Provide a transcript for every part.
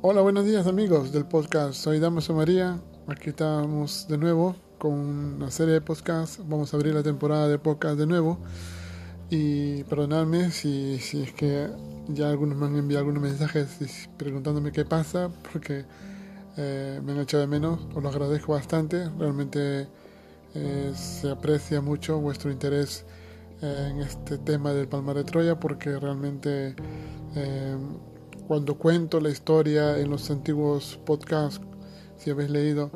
Hola, buenos días amigos del podcast. Soy Damaso María. Aquí estamos de nuevo con una serie de podcasts. Vamos a abrir la temporada de podcast de nuevo. Y perdonadme si, si es que ya algunos me han enviado algunos mensajes preguntándome qué pasa, porque eh, me han echado de menos. Os lo agradezco bastante. Realmente eh, se aprecia mucho vuestro interés eh, en este tema del Palmar de Troya, porque realmente cuando cuento la historia en los antiguos podcasts, si habéis leído,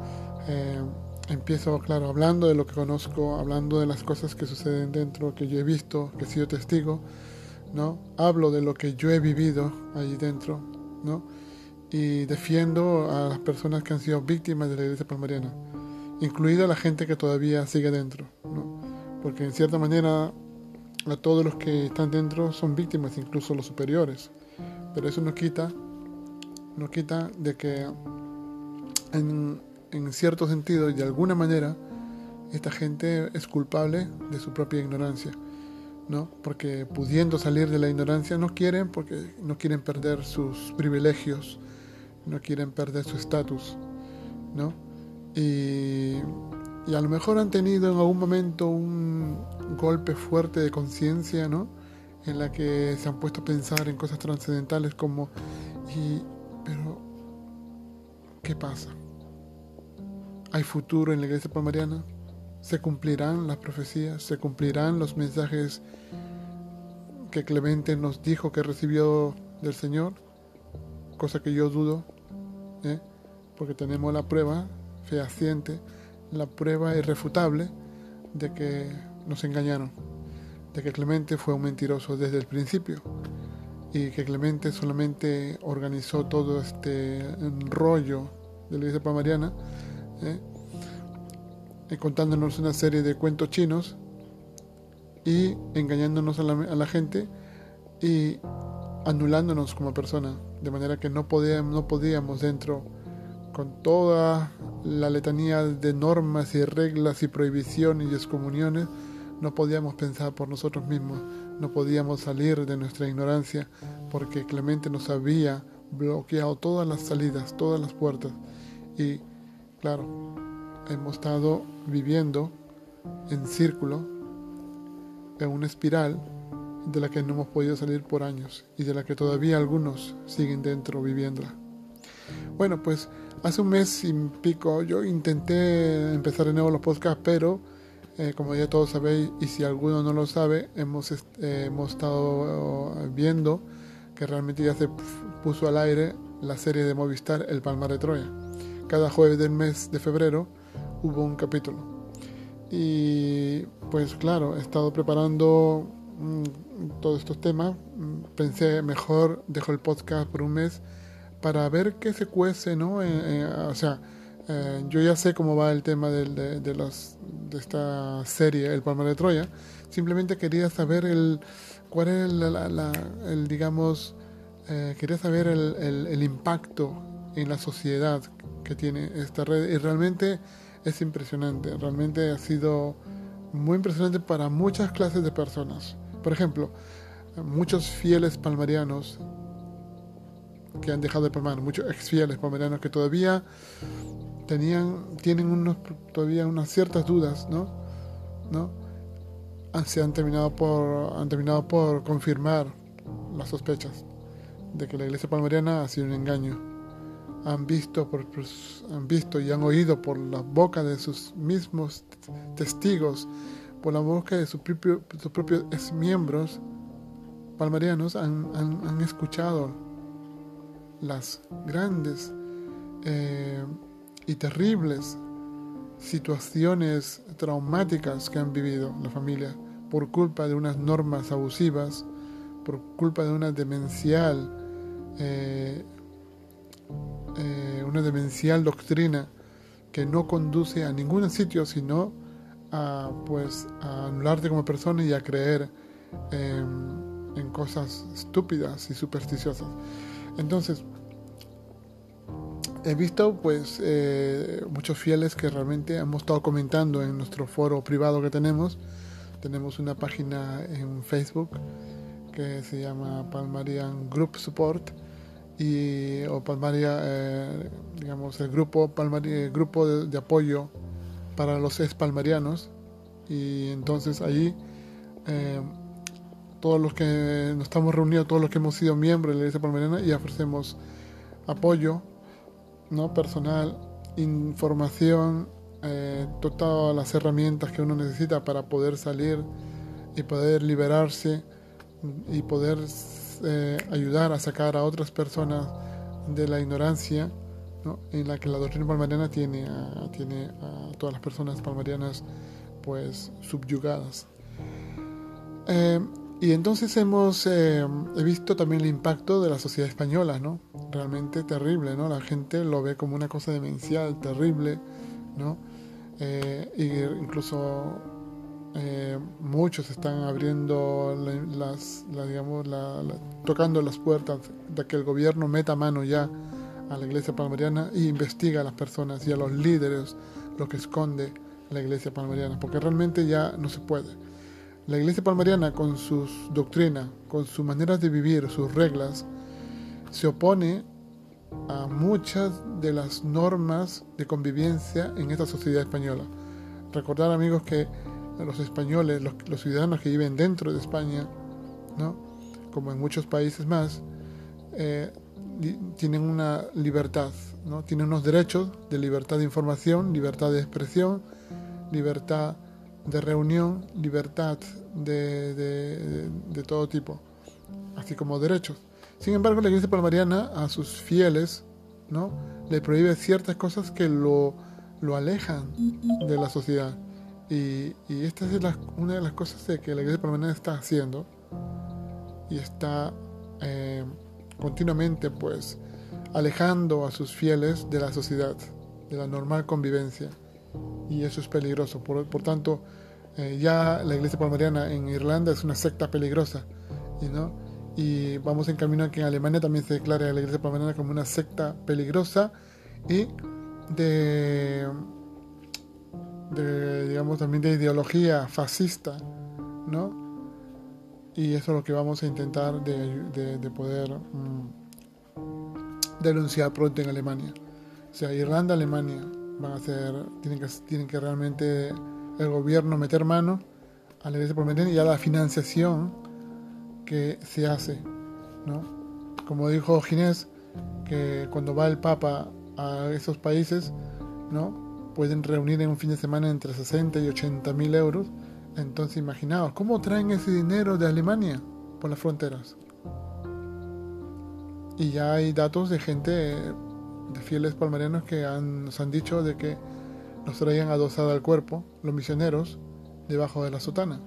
eh, empiezo, claro, hablando de lo que conozco, hablando de las cosas que suceden dentro, que yo he visto, que he sido testigo, ¿no? Hablo de lo que yo he vivido allí dentro, ¿no? Y defiendo a las personas que han sido víctimas de la iglesia palmariana, incluida la gente que todavía sigue dentro, ¿no? Porque en cierta manera a todos los que están dentro son víctimas, incluso los superiores. Pero eso no quita, no quita de que en, en cierto sentido y de alguna manera esta gente es culpable de su propia ignorancia, ¿no? Porque pudiendo salir de la ignorancia no quieren porque no quieren perder sus privilegios, no quieren perder su estatus, ¿no? Y, y, a lo mejor han tenido en algún momento un golpe fuerte de conciencia, ¿no? En la que se han puesto a pensar en cosas trascendentales como, y, pero, ¿qué pasa? ¿Hay futuro en la iglesia palmariana? ¿Se cumplirán las profecías? ¿Se cumplirán los mensajes que Clemente nos dijo que recibió del Señor? Cosa que yo dudo, ¿eh? porque tenemos la prueba fehaciente, la prueba irrefutable de que nos engañaron de que Clemente fue un mentiroso desde el principio y que Clemente solamente organizó todo este rollo de la iglesia palmariana, ¿eh? contándonos una serie de cuentos chinos y engañándonos a la, gente y anulándonos como persona, de manera que no podíamos, no podíamos dentro, con toda la letanía de normas y reglas y prohibiciones y excomuniones, no podíamos pensar por nosotros mismos, no podíamos salir de nuestra ignorancia, porque Clemente nos había bloqueado todas las salidas, todas las puertas. Y claro, hemos estado viviendo en círculo, en una espiral de la que no hemos podido salir por años y de la que todavía algunos siguen dentro viviéndola. Bueno, pues hace un mes y pico yo intenté empezar de nuevo los podcasts, pero eh, como ya todos sabéis, y si alguno no lo sabe, hemos, eh, hemos estado eh, viendo que realmente ya se puso al aire la serie de Movistar El Palmar de Troya. Cada jueves del mes de febrero hubo un capítulo. Y pues claro, he estado preparando mm, todos estos temas. Mm, pensé, mejor dejo el podcast por un mes para ver qué se cuece, ¿no? o sea, eh, yo ya sé cómo va el tema de, de, los, de esta serie, El Palmar de Troya. Simplemente quería saber el, cuál es el, digamos, eh, quería saber el, el, impacto en la sociedad que tiene esta red. Y realmente es impresionante. Realmente ha sido muy impresionante para muchas clases de personas. Por ejemplo, muchos fieles palmarianos que han dejado de palmar, muchos ex fieles palmarianos que todavía tenían, tienen unos, todavía unas ciertas dudas, ¿no? Ah, se han terminado por, han terminado por confirmar las sospechas de que la iglesia palmariana ha sido un engaño. Han visto, han visto y han oído por la boca de sus mismos testigos, por la boca de sus propios, miembros palmarianos, han escuchado las grandes eh, y terribles situaciones traumáticas que han vivido la familia por culpa de unas normas abusivas, por culpa de una demencial, eh, eh, una demencial doctrina que no conduce a ningún sitio sino a, pues, a anularte como persona y a creer en cosas estúpidas y supersticiosas. Entonces, he visto pues eh, muchos fieles que realmente hemos estado comentando en nuestro foro privado que tenemos. Tenemos una página en Facebook que se llama Palmarian Group Support y o Palmaria, eh, digamos, el grupo, Palmaria, grupo de, apoyo para los ex palmarianos. Y entonces ahí eh, todos los que nos estamos reunidos, todos los que hemos sido miembros de la Iglesia Palmariana y ofrecemos apoyo ¿no? personal, información, eh, todas las herramientas que uno necesita para poder salir y poder liberarse y poder eh, ayudar a sacar a otras personas de la ignorancia en la que la doctrina palmariana tiene a, tiene a todas las personas palmarianas pues subyugadas. Eh, y entonces hemos eh, visto también el impacto de la sociedad española, ¿no? Realmente terrible, ¿no? La gente lo ve como una cosa demencial, terrible, ¿no? Eh, incluso eh, muchos están abriendo las, digamos, tocando las puertas de que el gobierno meta mano ya a la iglesia palmariana y investiga a las personas y a los líderes lo que esconde la iglesia palmariana, porque realmente ya no se puede. La iglesia palmariana con sus doctrinas, con sus maneras de vivir, sus reglas, se opone a muchas de las normas de convivencia en esta sociedad española. Recordar amigos que los españoles, los, ciudadanos que viven dentro de España, ¿no? como en muchos países más, eh, tienen una libertad, ¿no? tienen unos derechos de libertad de información, libertad de expresión, libertad de reunión, libertad de, de, todo tipo, así como derechos. Sin embargo, la Iglesia Palmariana a sus fieles ¿no? le prohíbe ciertas cosas que lo, lo alejan de la sociedad. Y, esta es una de las cosas que la Iglesia Palmariana está haciendo y está eh, continuamente pues alejando a sus fieles de la sociedad, de la normal convivencia. Y eso es peligroso. Por, tanto, eh, ya la Iglesia Palmariana en Irlanda es una secta peligrosa. ¿no? y vamos en camino a que en Alemania también se declare la Iglesia Palmariana como una secta peligrosa y de de, digamos, también de ideología fascista, ¿no? Y eso es lo que vamos a intentar de, de, poder mm, denunciar pronto en Alemania. O sea, Irlanda, Alemania van a ser, tienen que, tienen que realmente el gobierno meter mano a la iglesia por y a la financiación que se hace, ¿no? Como dijo Ginés, que cuando va el Papa a esos países, ¿no? pueden reunir en un fin de semana entre 60 y 80 mil euros. Entonces imaginaos, ¿cómo traen ese dinero de Alemania por las fronteras? Y ya hay datos de gente, de fieles palmarianos que han, nos han dicho de que nos traían adosada al cuerpo, los misioneros, debajo de la sotana.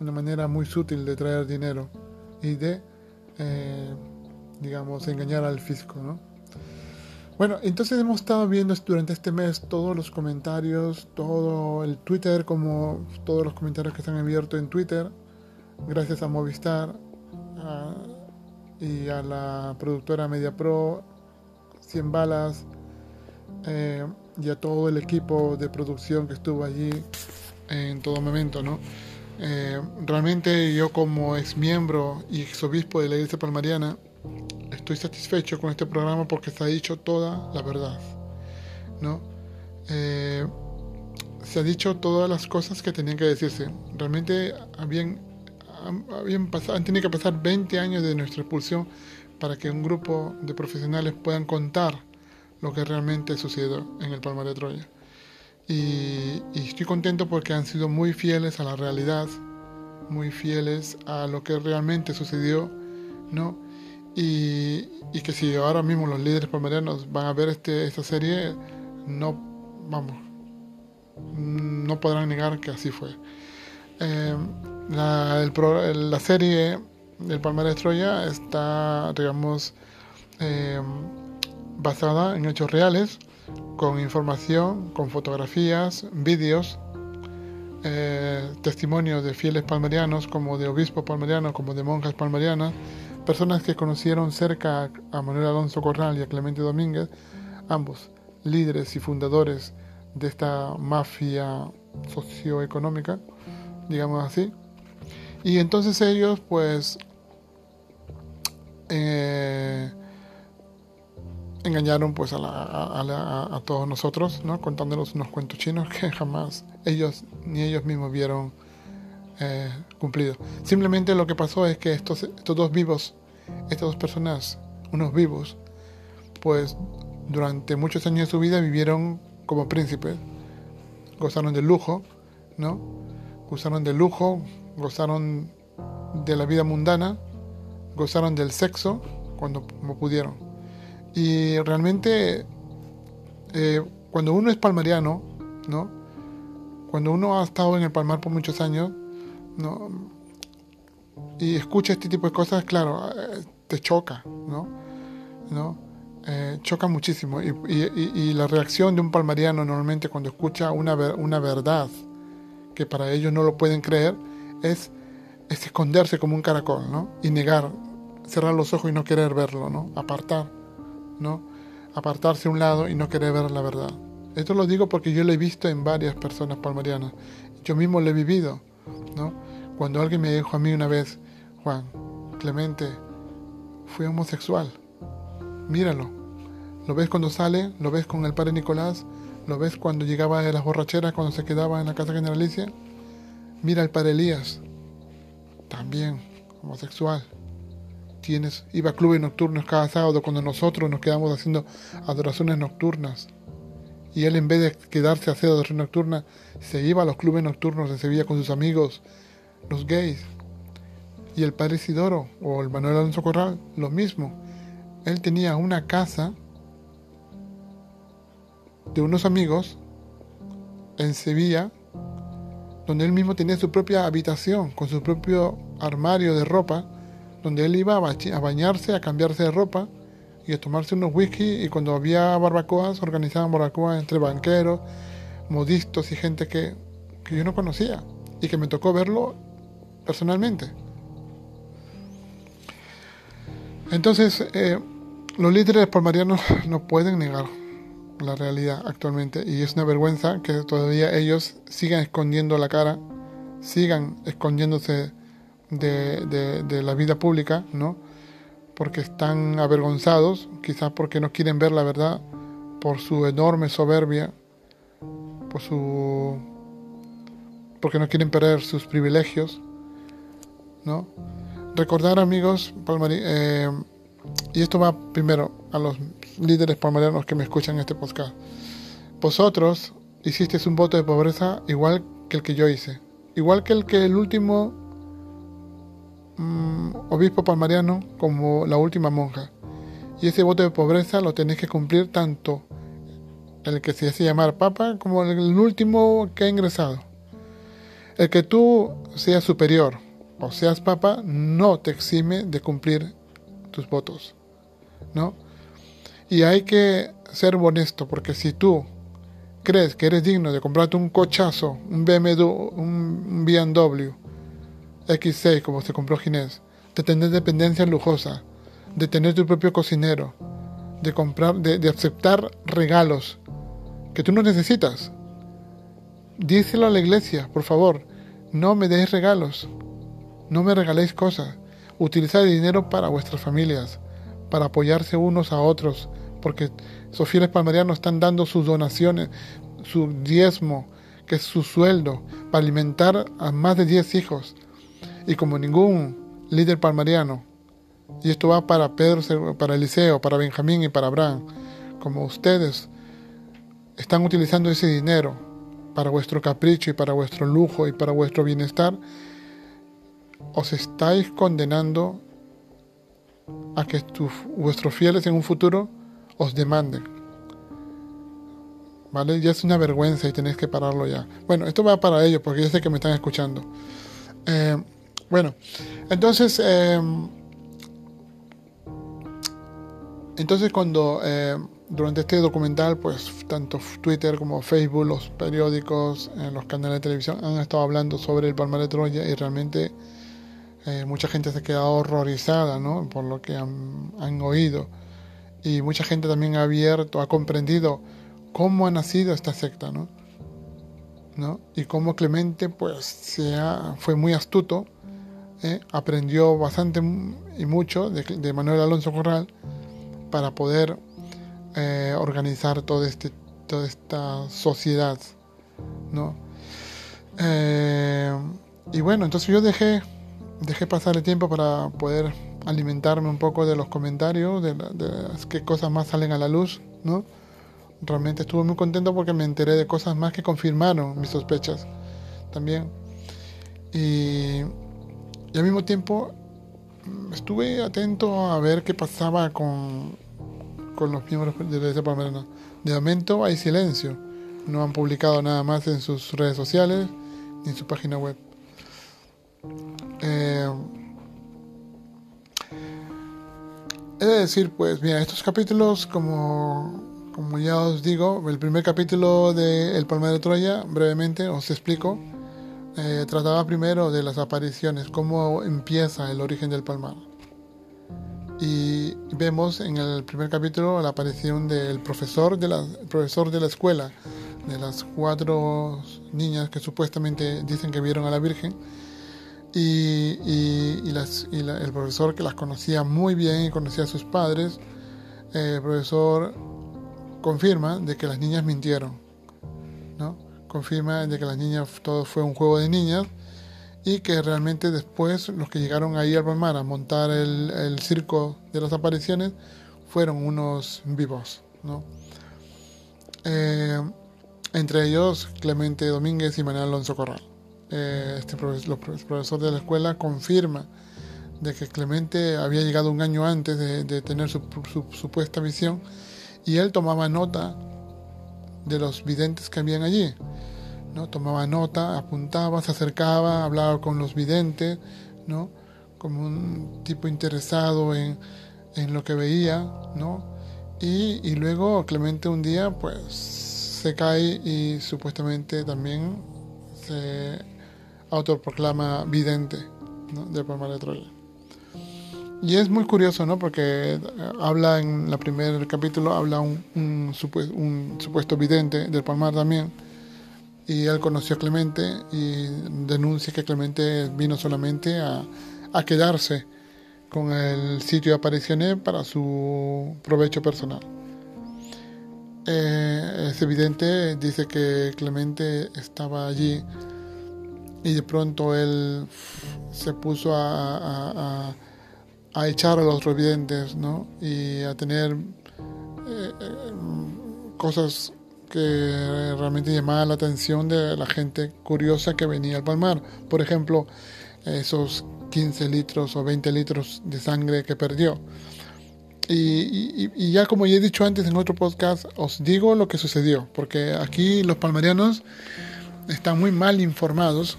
Una manera muy sutil de traer dinero y de, eh, digamos, engañar al fisco, ¿no? Bueno, entonces hemos estado viendo durante este mes todos los comentarios, todo el Twitter, como todos los comentarios que están abiertos en Twitter, gracias a Movistar y a la productora Media Pro, 100 balas, eh, y a todo el equipo de producción que estuvo allí en todo momento, ¿no? Eh, realmente yo como ex miembro y ex obispo de la Iglesia Palmariana, estoy satisfecho con este programa porque se ha dicho toda la verdad, ¿no? Eh, se ha dicho todas las cosas que tenían que decirse. Realmente habían, habían pasado, han tenido que pasar 20 años de nuestra expulsión para que un grupo de profesionales puedan contar lo que realmente sucedió en el Palmar de Troya. Y, estoy contento porque han sido muy fieles a la realidad, muy fieles a lo que realmente sucedió, ¿no? Y, que si ahora mismo los líderes palmarianos van a ver este, esta serie, no, vamos, no podrán negar que así fue. Eh, la, serie del Palmar de Troya está, digamos, eh, basada en hechos reales, con información, con fotografías, vídeos, eh, testimonios de fieles palmarianos, como de obispos palmarianos, como de monjas palmarianas, personas que conocieron cerca a Manuel Alonso Corral y a Clemente Domínguez, ambos líderes y fundadores de esta mafia socioeconómica, digamos así. Y entonces ellos pues eh, engañaron pues a, todos nosotros, ¿no? contándonos unos cuentos chinos que jamás ellos ni ellos mismos vieron eh, cumplido. Simplemente lo que pasó es que estos, estos dos vivos, estas dos personas, unos vivos, pues durante muchos años de su vida vivieron como príncipes, gozaron del lujo, ¿no? Gozaron del lujo, gozaron de la vida mundana, gozaron del sexo cuando como pudieron. Y realmente, eh, cuando uno es palmariano, ¿no? Cuando uno ha estado en el palmar por muchos años, ¿no? Y escucha este tipo de cosas, claro, eh, te choca, ¿no? Eh, choca muchísimo. Y, y, la reacción de un palmariano normalmente cuando escucha una, una verdad que para ellos no lo pueden creer es, es esconderse como un caracol, ¿no? Y negar, cerrar los ojos y no querer verlo, ¿no? Apartar, ¿no? Apartarse a un lado y no querer ver la verdad. Esto lo digo porque yo lo he visto en varias personas palmarianas. Yo mismo lo he vivido, ¿no? Cuando alguien me dijo a mí una vez, Juan, Clemente, fui homosexual. Míralo. Lo ves cuando sale, lo ves con el padre Nicolás, lo ves cuando llegaba de las borracheras, cuando se quedaba en la casa generalicia. Mira al padre Elías, también homosexual. Tienes, iba a clubes nocturnos cada sábado cuando nosotros nos quedamos haciendo adoraciones nocturnas. Y él en vez de quedarse a hacer adoración nocturna, se iba a los clubes nocturnos de Sevilla con sus amigos, los gays. Y el padre Isidoro o el Manuel Alonso Corral, lo mismo. Él tenía una casa de unos amigos en Sevilla, donde él mismo tenía su propia habitación, con su propio armario de ropa, donde él iba a bañarse, a cambiarse de ropa y a tomarse unos whisky y cuando había barbacoas organizaban barbacoas entre banqueros, modistos y gente que, que yo no conocía y que me tocó verlo personalmente. Entonces, eh, los líderes palmarianos no pueden negar la realidad actualmente y es una vergüenza que todavía ellos sigan escondiendo la cara, sigan escondiéndose de, de, la vida pública, ¿no? Porque están avergonzados, quizás porque no quieren ver la verdad, por su enorme soberbia, por su porque no quieren perder sus privilegios, ¿no? Recordar, amigos, eh, y esto va primero a los líderes palmarianos que me escuchan en este podcast. Vosotros hicisteis un voto de pobreza igual que el que yo hice, igual que el que el último mm, obispo palmariano como la última monja. Y ese voto de pobreza lo tenéis que cumplir tanto el que se hace llamar papa como el último que ha ingresado. El que tú seas superior o seas papa no te exime de cumplir tus votos, ¿no? Y hay que ser honesto, porque si tú crees que eres digno de comprarte un cochazo, un BMW, un BMW X6 como se compró Ginés, de tener dependencia lujosa, de tener tu propio cocinero, de comprar, de, aceptar regalos que tú no necesitas, díselo a la iglesia, por favor, no me deis regalos, no me regaléis cosas, utilizad dinero para vuestras familias, para apoyarse unos a otros, porque esos fieles palmarianos están dando sus donaciones, su diezmo, que es su sueldo, para alimentar a más de 10 hijos. Y como ningún líder palmariano, y esto va para Pedro, para Eliseo, para Benjamín y para Abraham, como ustedes están utilizando ese dinero para vuestro capricho y para vuestro lujo y para vuestro bienestar, os estáis condenando a que vuestros fieles en un futuro os demanden. ¿Vale? Ya es una vergüenza y tenéis que pararlo ya. Bueno, esto va para ellos porque yo sé que me están escuchando. Eh, bueno, entonces, eh, entonces cuando eh, durante este documental, pues tanto Twitter como Facebook, los periódicos, los canales de televisión han estado hablando sobre el Palmar de Troya y realmente eh, mucha gente se ha quedado horrorizada ¿no? por lo que han, oído y mucha gente también ha abierto, ha comprendido cómo ha nacido esta secta, ¿no? ¿No? Y cómo Clemente pues se fue muy astuto, ¿eh? aprendió bastante y mucho de, Manuel Alonso Corral para poder eh, organizar este, toda esta sociedad, ¿no? Y bueno, entonces yo dejé, dejé pasar el tiempo para poder alimentarme un poco de los comentarios, de, qué cosas más salen a la luz, ¿no? Realmente estuve muy contento porque me enteré de cosas más que confirmaron mis sospechas también. Y, al mismo tiempo estuve atento a ver qué pasaba con, con los miembros de la Iglesia De momento hay silencio. No han publicado nada más en sus redes sociales ni en su página web. Eh, he de decir, pues, mira, estos capítulos, como, como ya os digo, el primer capítulo de El Palmar de Troya, brevemente os explico, eh, trataba primero de las apariciones, cómo empieza el origen del palmar. Y vemos en el primer capítulo la aparición del profesor de profesor de la escuela, de las cuatro niñas que supuestamente dicen que vieron a la Virgen, y, y, las, y el profesor que las conocía muy bien y conocía a sus padres, eh, el profesor confirma de que las niñas mintieron, ¿no? confirma de que las niñas todo fue un juego de niñas y que realmente después los que llegaron ahí al Palmar a montar el, el circo de las apariciones fueron unos vivos, ¿no? Eh, entre ellos Clemente Domínguez y Manuel Alonso Corral. Eh, este profesor, profesor, de la escuela confirma de que Clemente había llegado un año antes de, tener su, supuesta visión y él tomaba nota de los videntes que habían allí. ¿no? Tomaba nota, apuntaba, se acercaba, hablaba con los videntes, ¿no? como un tipo interesado en, en lo que veía, ¿no? Y, y, luego Clemente un día pues se cae y supuestamente también se autoproclama vidente ¿no? del Palmar de Troya. Y es muy curioso, ¿no? Porque eh, habla en el primer capítulo, habla un, supuesto, vidente del Palmar también. Y él conoció a Clemente y denuncia que Clemente vino solamente a, a quedarse con el sitio de apariciones para su provecho personal. Eh, es evidente, dice que Clemente estaba allí y de pronto él se puso a, a, echar a los revidentes ¿no? y a tener eh, eh, cosas que realmente llamaban la atención de la gente curiosa que venía al palmar. Por ejemplo, esos 15 litros o 20 litros de sangre que perdió. Y, y, ya como ya he dicho antes en otro podcast, os digo lo que sucedió, porque aquí los palmarianos están muy mal informados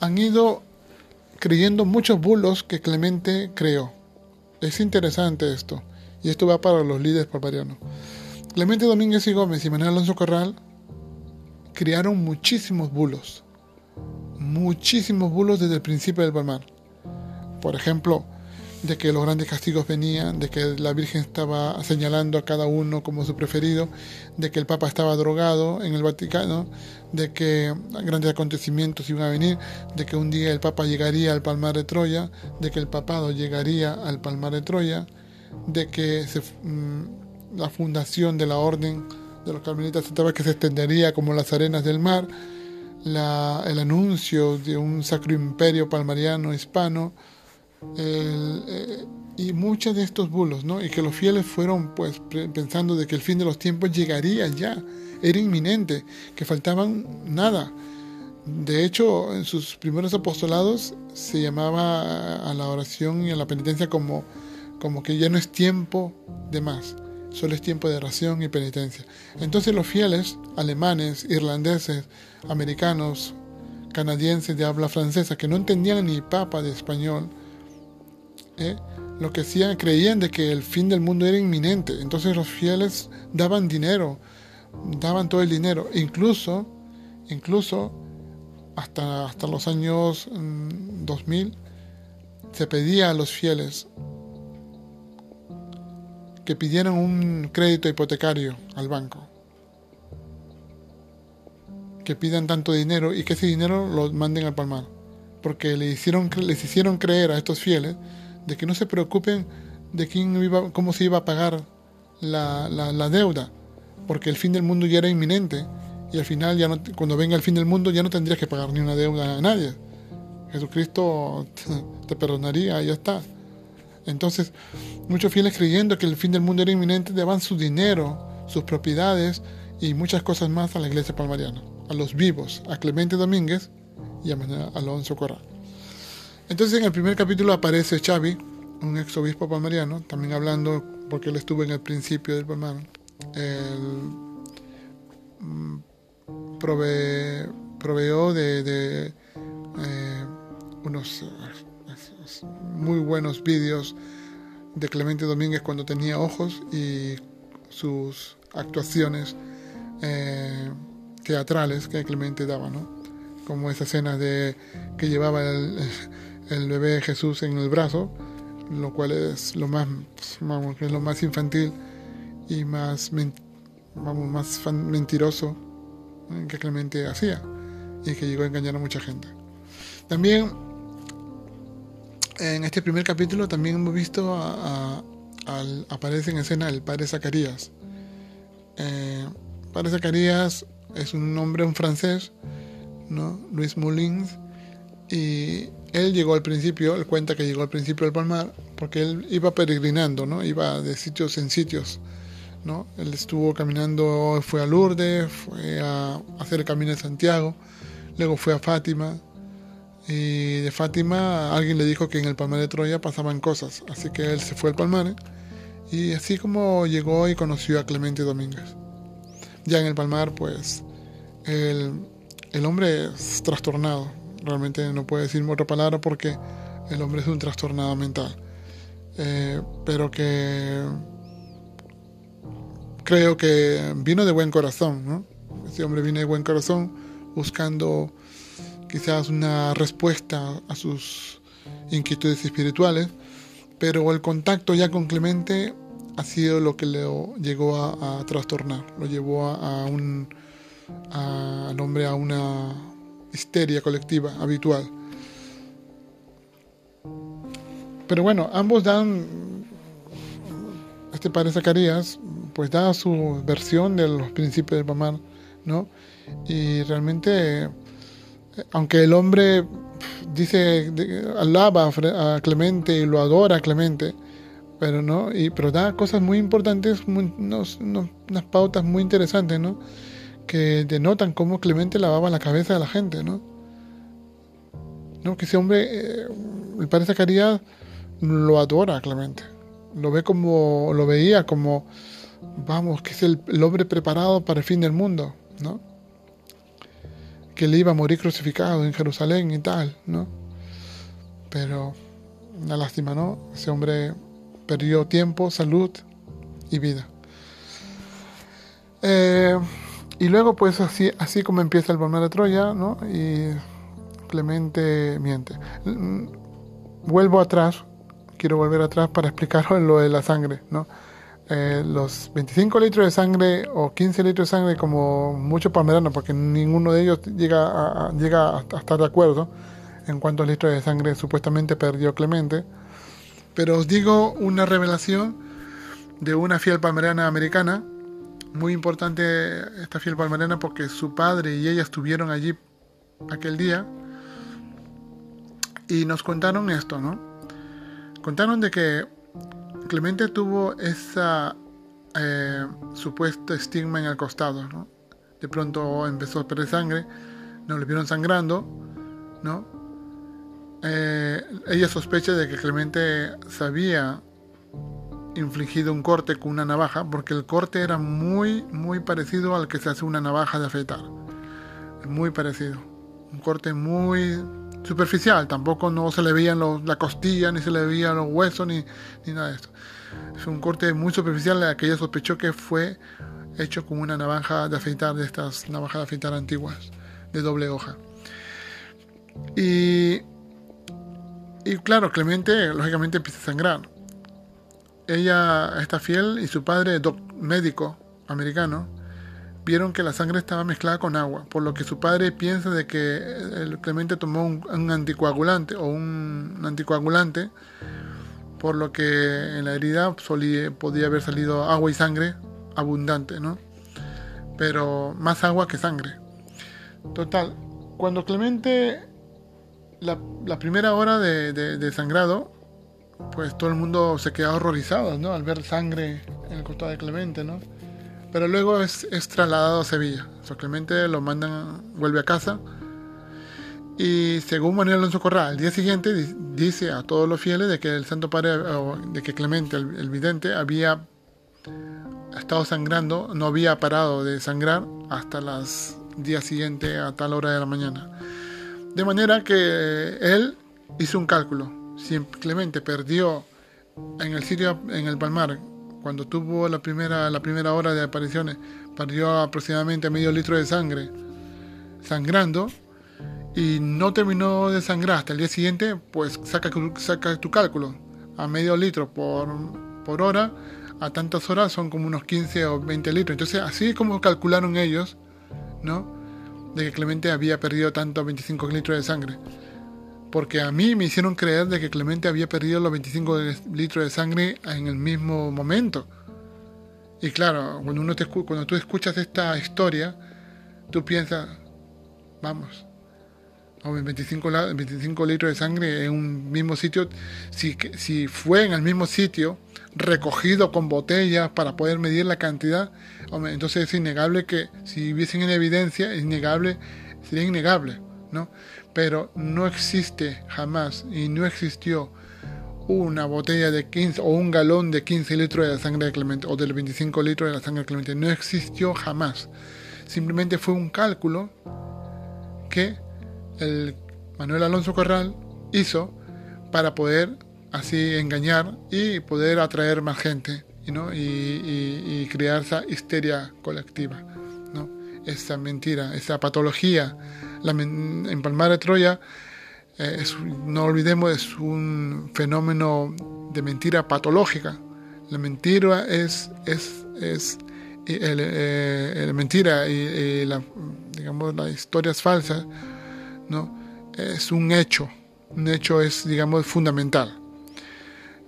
Han ido creyendo muchos bulos que Clemente creó. Es interesante esto, y esto va para los líderes barbarianos. Clemente Domínguez y Gómez y Manuel Alonso Corral crearon muchísimos bulos, muchísimos bulos desde el principio del Palmar. Por ejemplo, de que los grandes castigos venían, de que la Virgen estaba señalando a cada uno como su preferido, de que el Papa estaba drogado en el Vaticano, de que grandes acontecimientos iban a venir, de que un día el Papa llegaría al Palmar de Troya, de que el papado llegaría al Palmar de Troya, de que mm, la fundación de la orden de los carmelitas estaba que se extendería como las arenas del mar, el anuncio de un sacro imperio palmariano hispano, eh, y muchos de estos bulos, ¿no? Y que los fieles fueron pues pensando de que el fin de los tiempos llegaría ya, era inminente, que faltaban nada. De hecho, en sus primeros apostolados se llamaba a la oración y a la penitencia como, como que ya no es tiempo de más, solo es tiempo de oración y penitencia. Entonces los fieles, alemanes, irlandeses, americanos, canadienses de habla francesa, que no entendían ni papa de español, ¿eh? lo que hacían, creían de que el fin del mundo era inminente. Entonces los fieles daban dinero, daban todo el dinero. Incluso, incluso hasta, hasta los años 2000 mm, se pedía a los fieles que pidieran un crédito hipotecario al banco. Que pidan tanto dinero y que ese dinero lo manden al palmar. Porque hicieron, les hicieron creer a estos fieles de que no se preocupen de quién cómo se iba a pagar la, la, deuda, porque el fin del mundo ya era inminente y al final, ya cuando venga el fin del mundo, ya no tendrías que pagar ni una deuda a nadie. Jesucristo te perdonaría ya está. Entonces, muchos fieles creyendo que el fin del mundo era inminente, daban su dinero, sus propiedades y muchas cosas más a la iglesia palmariana, a los vivos, a Clemente Domínguez y a Alonso Corral. Entonces, en el primer capítulo aparece Xavi, un ex obispo palmariano, también hablando, porque él estuvo en el principio del Palmar, él mm, proveó de, eh, unos muy buenos vídeos de Clemente Domínguez cuando tenía ojos y sus actuaciones eh, teatrales que Clemente daba, ¿no? Como esa escena de que llevaba el, el, bebé Jesús en el brazo, lo cual es lo más, vamos, es lo más infantil y más, vamos, más mentiroso que Clemente hacía y que llegó a engañar a mucha gente. También en este primer capítulo también hemos visto a, aparece en escena el padre Zacarías. Eh, padre Zacarías es un hombre, un francés, ¿no? Luis Moulins, y él llegó al principio, él cuenta que llegó al principio del Palmar, porque él iba peregrinando, ¿no? Iba de sitios en sitios, ¿no? Él estuvo caminando, fue a Lourdes, fue a hacer el camino de Santiago, luego fue a Fátima, y de Fátima alguien le dijo que en el Palmar de Troya pasaban cosas, así que él se fue al Palmar y así como llegó y conoció a Clemente Domínguez. Ya en el Palmar, pues el hombre es trastornado, realmente no puede decir otra palabra porque el hombre es un trastornado mental, eh, pero que creo que vino de buen corazón, ¿no? Ese hombre vino de buen corazón buscando quizás una respuesta a sus inquietudes espirituales, pero el contacto ya con Clemente ha sido lo que le llegó a, trastornar, lo llevó a, un al hombre a una histeria colectiva habitual. Pero bueno, ambos dan, este padre Zacarías, pues da su versión de los principios del Pamar, ¿no? Y realmente aunque el hombre dice, alaba a Clemente y lo adora a Clemente, pero no, y, pero da cosas muy importantes, unas pautas muy interesantes, ¿no? Que denotan cómo Clemente lavaba la cabeza de la gente, ¿no? ¿No? Que ese hombre, eh, el padre Zacarías lo adora a Clemente, lo ve como, lo veía como, vamos, que es el, hombre preparado para el fin del mundo, ¿no? que él iba a morir crucificado en Jerusalén y tal, ¿no? Pero una lástima, ¿no? Ese hombre perdió tiempo, salud y vida. Eh, y luego, pues así, así como empieza el bomber de Troya, ¿no? Y Clemente miente. Vuelvo atrás, quiero volver atrás para explicaros lo de la sangre, ¿no? Eh, los 25 litros de sangre o 15 litros de sangre como mucho palmerano, porque ninguno de ellos llega a, llega a estar de acuerdo en cuántos litros de sangre supuestamente perdió Clemente. Pero os digo una revelación de una fiel palmerana americana, muy importante esta fiel palmerana porque su padre y ella estuvieron allí aquel día y nos contaron esto, ¿no? Contaron de que Clemente tuvo esa eh, supuesto estigma en el costado, ¿no? De pronto empezó a perder sangre, no le vieron sangrando, ¿no? Eh, ella sospecha de que Clemente se había infligido un corte con una navaja, porque el corte era muy, muy parecido al que se hace una navaja de afeitar. Muy parecido. Un corte muy superficial, tampoco no se le veían la costilla, ni se le veían los huesos, ni, ni nada de esto. Es un corte muy superficial que ella sospechó que fue hecho con una navaja de afeitar, de estas navajas de afeitar antiguas, de doble hoja. Y, y claro, Clemente lógicamente empieza a sangrar. Ella está fiel y su padre, médico americano, vieron que la sangre estaba mezclada con agua, por lo que su padre piensa de que el Clemente tomó un, anticoagulante o un anticoagulante por lo que en la herida podía haber salido agua y sangre abundante, ¿no? Pero más agua que sangre. Total, cuando Clemente, la, primera hora de, sangrado, pues todo el mundo se queda horrorizado, ¿no? Al ver sangre en el costado de Clemente, ¿no? Pero luego es, trasladado a Sevilla. O Clemente lo mandan, vuelve a casa. Y según Manuel Alonso Corral, al día siguiente dice a todos los fieles de que el Santo Padre, de que Clemente, el, vidente, había estado sangrando, no había parado de sangrar hasta las día siguiente a tal hora de la mañana. De manera que él hizo un cálculo. Si Clemente perdió en el sitio, en el Palmar, cuando tuvo la primera, la primera hora de apariciones, perdió aproximadamente medio litro de sangre sangrando y no terminó de sangrar hasta el día siguiente, pues saca, saca tu cálculo. A medio litro por, por hora, a tantas horas son como unos 15 o 20 litros. Entonces, así es como calcularon ellos, ¿no? De que Clemente había perdido tanto 25 litros de sangre porque a mí me hicieron creer de que Clemente había perdido los 25 litros de sangre en el mismo momento. Y claro, cuando, uno te, cuando tú escuchas esta historia, tú piensas, vamos, 25, 25 litros de sangre en un mismo sitio, si, si fue en el mismo sitio, recogido con botellas para poder medir la cantidad, entonces es innegable que si hubiesen en evidencia, es innegable, sería innegable, ¿no? Pero no existe jamás y no existió una botella de 15 o un galón de 15 litros de la sangre de Clemente o de 25 litros de la sangre de Clemente. No existió jamás. Simplemente fue un cálculo que el Manuel Alonso Corral hizo para poder así engañar y poder atraer más gente ¿no? y, crear esa histeria colectiva. ¿no? Esa mentira, esa patología la, en Palmar de Troya, eh, no olvidemos, es un fenómeno de mentira patológica. La mentira es, es, es eh, la mentira y, digamos, las historias falsas, ¿no? es un hecho. Un hecho es, digamos, fundamental.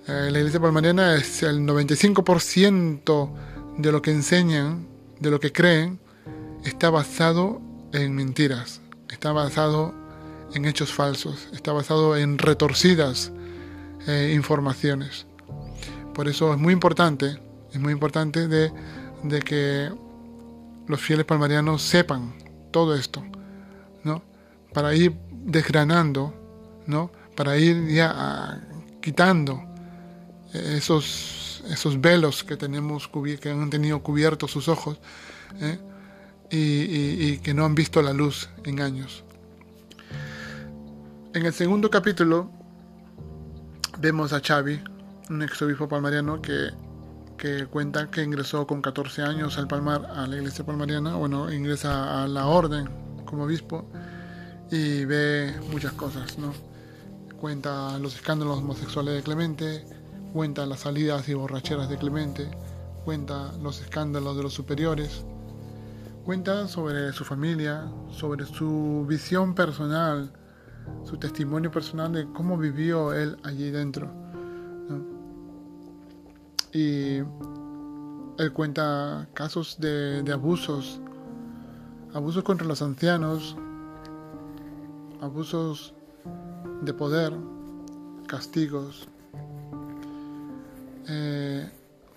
Eh, la iglesia palmariana es el 95% de lo que enseñan, de lo que creen, está basado en mentiras está basado en hechos falsos, está basado en retorcidas eh, informaciones. Por eso es muy importante, es muy importante de, que los fieles palmarianos sepan todo esto, ¿no? Para ir desgranando, ¿no? Para ir ya ah, quitando esos, esos velos que tenemos que han tenido cubiertos sus ojos, ¿eh? Y, que no han visto la luz en años. En el segundo capítulo vemos a Xavi, un ex obispo palmariano que, que cuenta que ingresó con 14 años al Palmar, a la iglesia palmariana, bueno, ingresa a la orden como obispo y ve muchas cosas, ¿no? Cuenta los escándalos homosexuales de Clemente, cuenta las salidas y borracheras de Clemente, cuenta los escándalos de los superiores, Cuenta sobre su familia, sobre su visión personal, su testimonio personal de cómo vivió él allí dentro. Y él cuenta casos de, abusos, abusos contra los ancianos, abusos de poder, castigos. Eh,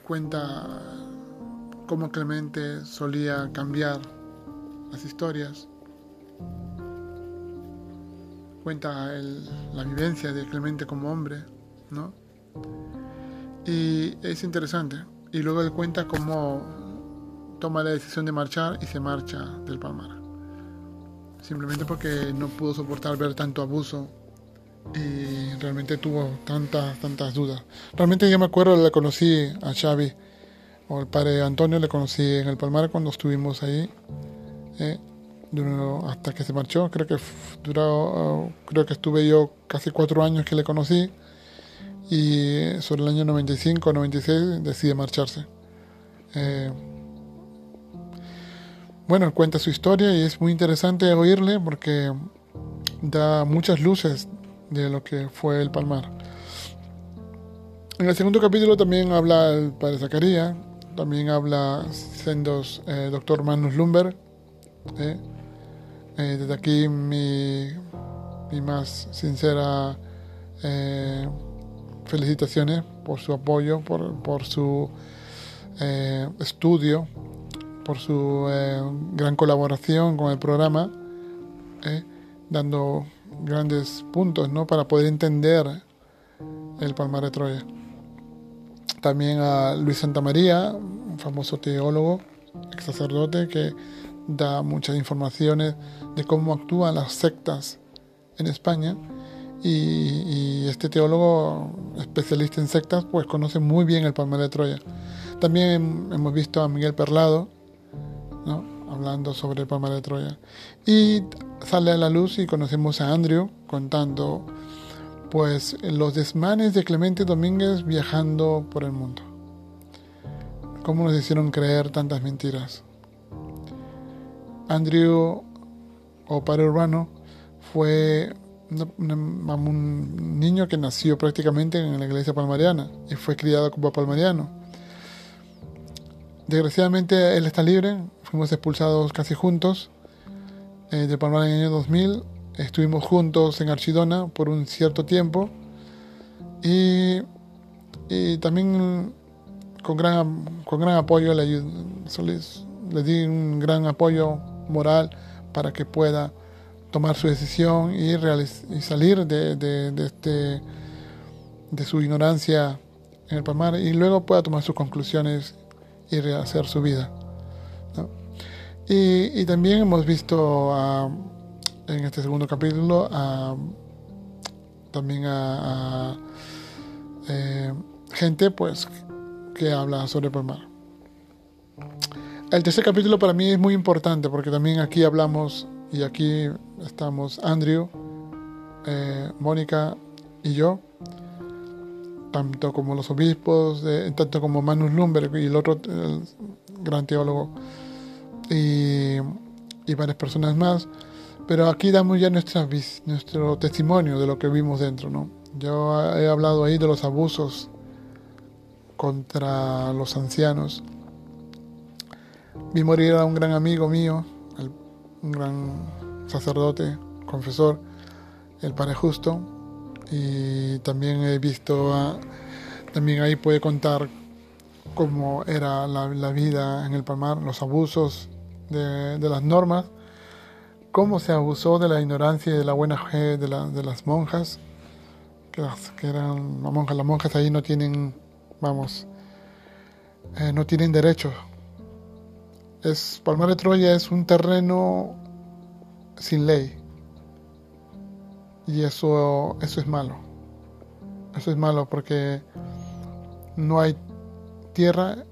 cuenta cómo Clemente solía cambiar las historias. Cuenta la vivencia de Clemente como hombre, ¿no? Y es interesante. Y luego él cuenta cómo toma la decisión de marchar y se marcha del Palmar. Simplemente porque no pudo soportar ver tanto abuso y realmente tuvo tantas, tantas dudas. Realmente yo me acuerdo, le conocí a Xavi o el padre Antonio le conocí en el Palmar cuando estuvimos ahí eh, hasta que se marchó. Creo que duró creo que estuve yo casi cuatro años que le conocí y sobre el año 95 o 96 decide marcharse. Eh, bueno cuenta su historia y es muy interesante oírle porque da muchas luces de lo que fue el Palmar. En el segundo capítulo también habla el padre Zacarías, también habla sendos eh, doctor Manus Lumber. ¿eh? Eh, desde aquí mi, mi más sincera felicitaciones por su apoyo, por, por su estudio, por su gran colaboración con el programa, dando grandes puntos ¿no? para poder entender el Palmar de Troya también a Luis Santamaría, un famoso teólogo, ex sacerdote, que da muchas informaciones de cómo actúan las sectas en España. Y, este teólogo especialista en sectas, pues conoce muy bien el Palmar de Troya. También hemos visto a Miguel Perlado, hablando sobre el Palmar de Troya. Y sale a la luz y conocemos a Andrew contando pues los desmanes de Clemente Domínguez viajando por el mundo. ¿Cómo nos hicieron creer tantas mentiras? Andrew o Padre Urbano fue un niño que nació prácticamente en la iglesia palmariana y fue criado como palmariano. Desgraciadamente él está libre, fuimos expulsados casi juntos eh, de Palmar en el año 2000 Estuvimos juntos en Archidona por un cierto tiempo y, también con gran, con gran apoyo le, le di un gran apoyo moral para que pueda tomar su decisión y, y salir de, de, este, de su ignorancia en el Palmar y luego pueda tomar sus conclusiones y rehacer su vida. Y, y, también hemos visto a en este segundo capítulo también a, eh, gente pues que habla sobre Palmar. El tercer capítulo para mí es muy importante porque también aquí hablamos y aquí estamos Andrew, eh, Mónica y yo, tanto como los obispos, tanto como Manus Lumber y el otro gran teólogo y, y varias personas más pero aquí damos ya nuestro testimonio de lo que vimos dentro, ¿no? Yo he hablado ahí de los abusos contra los ancianos. Vi morir a un gran amigo mío, un gran sacerdote, confesor, el Padre Justo, y también he visto, también ahí puede contar cómo era la, vida en el Palmar, los abusos de las normas cómo se abusó de la ignorancia y de la buena fe de, las monjas, que, eran monjas, las monjas ahí no tienen, vamos, eh, no tienen derechos. Es, Palmar de Troya es un terreno sin ley. Y eso, eso es malo. Eso es malo porque no hay tierra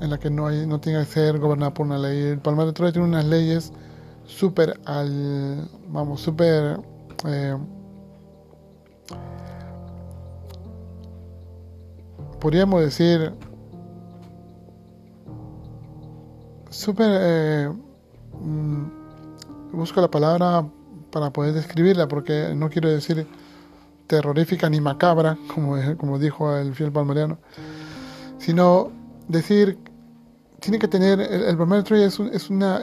en la que no, hay, no tenga que ser gobernada por una ley. El Palmar de Troya tiene unas leyes súper al, vamos, súper... Eh, podríamos decir súper eh, mm, busco la palabra para poder describirla porque no quiero decir terrorífica ni macabra como, como dijo el fiel palmariano sino decir tiene que tener, el, el primer Troya es, es una,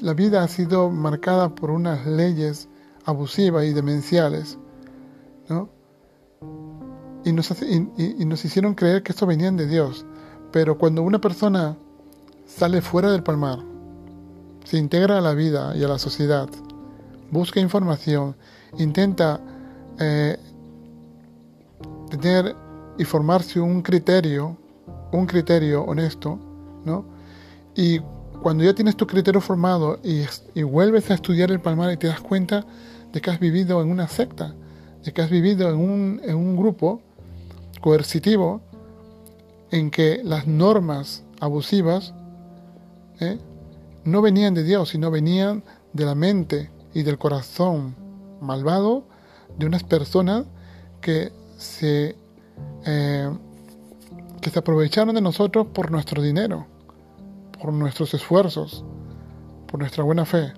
la vida ha sido marcada por unas leyes abusivas y demenciales, ¿no? Y nos, y, nos hicieron creer que esto venían de Dios. Pero cuando una persona sale fuera del palmar, se integra a la vida y a la sociedad, busca información, intenta eh, tener y formarse un criterio, un criterio honesto, y cuando ya tienes tu criterio formado y, vuelves a estudiar el palmar y te das cuenta de que has vivido en una secta, de que has vivido en un, grupo coercitivo en que las normas abusivas ¿eh? no venían de Dios, sino venían de la mente y del corazón malvado de unas personas que se, eh, que se aprovecharon de nosotros por nuestro dinero por nuestros esfuerzos, por nuestra buena fe.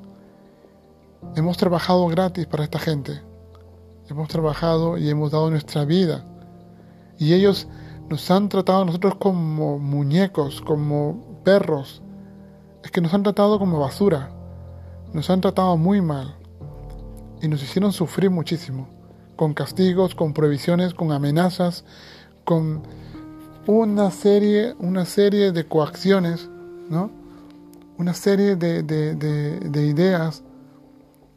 Hemos trabajado gratis para esta gente. Hemos trabajado y hemos dado nuestra vida. Y ellos nos han tratado a nosotros como muñecos, como perros. Es que nos han tratado como basura. Nos han tratado muy mal. Y nos hicieron sufrir muchísimo. Con castigos, con prohibiciones, con amenazas, con una serie, una serie de coacciones, ¿no? Una serie de, de ideas